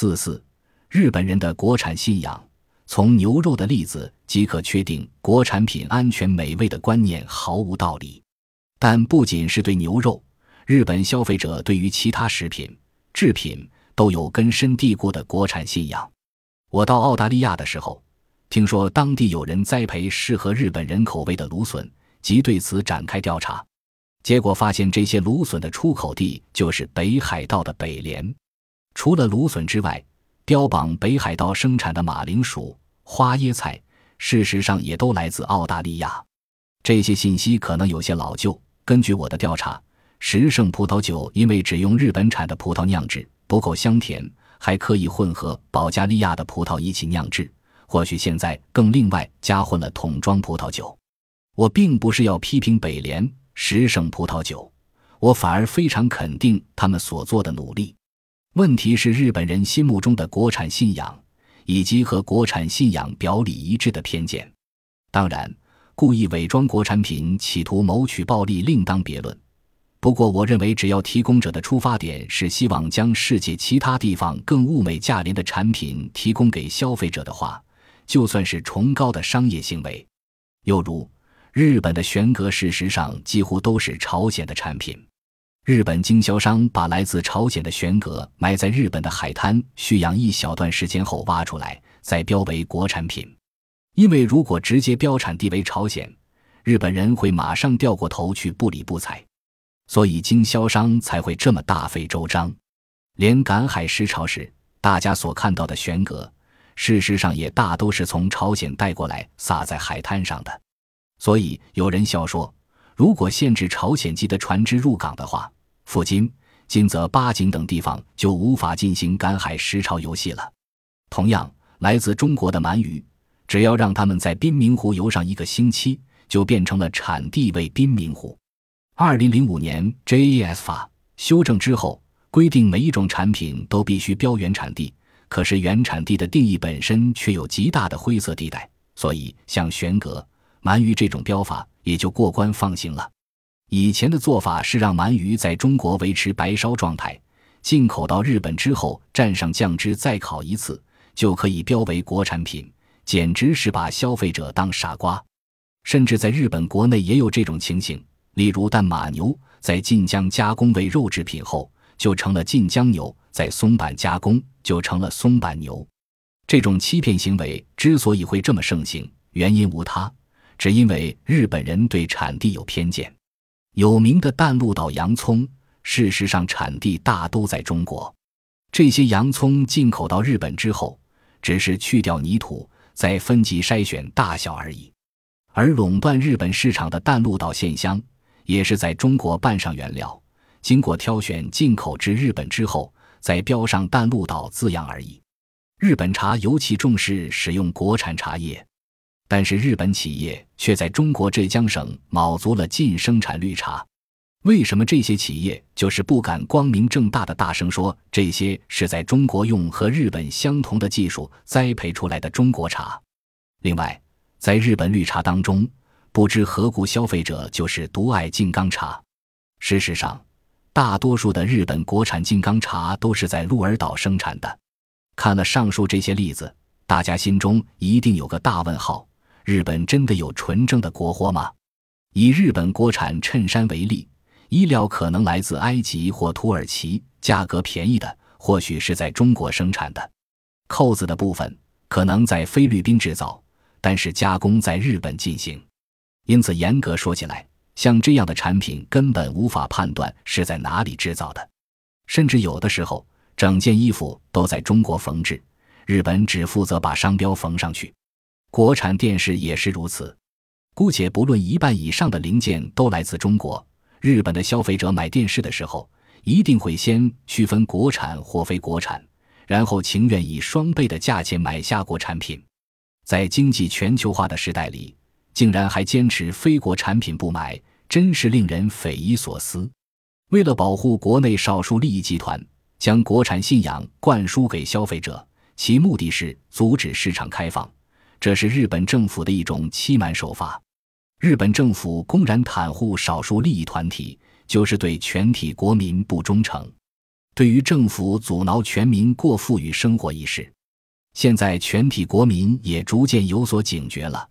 四四，日本人的国产信仰，从牛肉的例子即可确定国产品安全美味的观念毫无道理。但不仅是对牛肉，日本消费者对于其他食品制品都有根深蒂固的国产信仰。我到澳大利亚的时候，听说当地有人栽培适合日本人口味的芦笋，即对此展开调查。结果发现，这些芦笋的出口地就是北海道的北连。除了芦笋之外，标榜北海道生产的马铃薯、花椰菜，事实上也都来自澳大利亚。这些信息可能有些老旧。根据我的调查，十胜葡萄酒因为只用日本产的葡萄酿制不够香甜，还可以混合保加利亚的葡萄一起酿制。或许现在更另外加混了桶装葡萄酒。我并不是要批评北联。十胜葡萄酒，我反而非常肯定他们所做的努力。问题是日本人心目中的国产信仰，以及和国产信仰表里一致的偏见。当然，故意伪装国产品，企图谋取暴利，另当别论。不过，我认为只要提供者的出发点是希望将世界其他地方更物美价廉的产品提供给消费者的话，就算是崇高的商业行为。又如。日本的玄格事实上几乎都是朝鲜的产品。日本经销商把来自朝鲜的玄格埋在日本的海滩蓄养一小段时间后挖出来，再标为国产品。因为如果直接标产地为朝鲜，日本人会马上掉过头去不理不睬，所以经销商才会这么大费周章。连赶海时潮时，大家所看到的玄格，事实上也大都是从朝鲜带过来撒在海滩上的。所以有人笑说，如果限制朝鲜籍的船只入港的话，附近金泽、八景等地方就无法进行赶海时潮游戏了。同样，来自中国的鳗鱼，只要让他们在滨明湖游上一个星期，就变成了产地为滨明湖。二零零五年 JAS 法修正之后，规定每一种产品都必须标原产地，可是原产地的定义本身却有极大的灰色地带，所以像玄蛤。鳗鱼这种标法也就过关放行了。以前的做法是让鳗鱼在中国维持白烧状态，进口到日本之后蘸上酱汁再烤一次，就可以标为国产品，简直是把消费者当傻瓜。甚至在日本国内也有这种情形，例如但马牛在晋江加工为肉制品后，就成了晋江牛；在松板加工就成了松板牛。这种欺骗行为之所以会这么盛行，原因无他。只因为日本人对产地有偏见。有名的淡路岛洋葱，事实上产地大都在中国。这些洋葱进口到日本之后，只是去掉泥土，再分级筛选大小而已。而垄断日本市场的淡路岛线香，也是在中国拌上原料，经过挑选进口至日本之后，再标上淡路岛字样而已。日本茶尤其重视使用国产茶叶。但是日本企业却在中国浙江省卯足了劲生产绿茶，为什么这些企业就是不敢光明正大的大声说这些是在中国用和日本相同的技术栽培出来的中国茶？另外，在日本绿茶当中，不知何故消费者就是独爱静冈茶。事实上，大多数的日本国产静冈茶都是在鹿儿岛生产的。看了上述这些例子，大家心中一定有个大问号。日本真的有纯正的国货吗？以日本国产衬衫为例，衣料可能来自埃及或土耳其，价格便宜的或许是在中国生产的；扣子的部分可能在菲律宾制造，但是加工在日本进行。因此，严格说起来，像这样的产品根本无法判断是在哪里制造的，甚至有的时候整件衣服都在中国缝制，日本只负责把商标缝上去。国产电视也是如此，姑且不论一半以上的零件都来自中国，日本的消费者买电视的时候，一定会先区分国产或非国产，然后情愿以双倍的价钱买下国产品。在经济全球化的时代里，竟然还坚持非国产品不买，真是令人匪夷所思。为了保护国内少数利益集团，将国产信仰灌输给消费者，其目的是阻止市场开放。这是日本政府的一种欺瞒手法。日本政府公然袒护少数利益团体，就是对全体国民不忠诚。对于政府阻挠全民过富裕生活一事，现在全体国民也逐渐有所警觉了。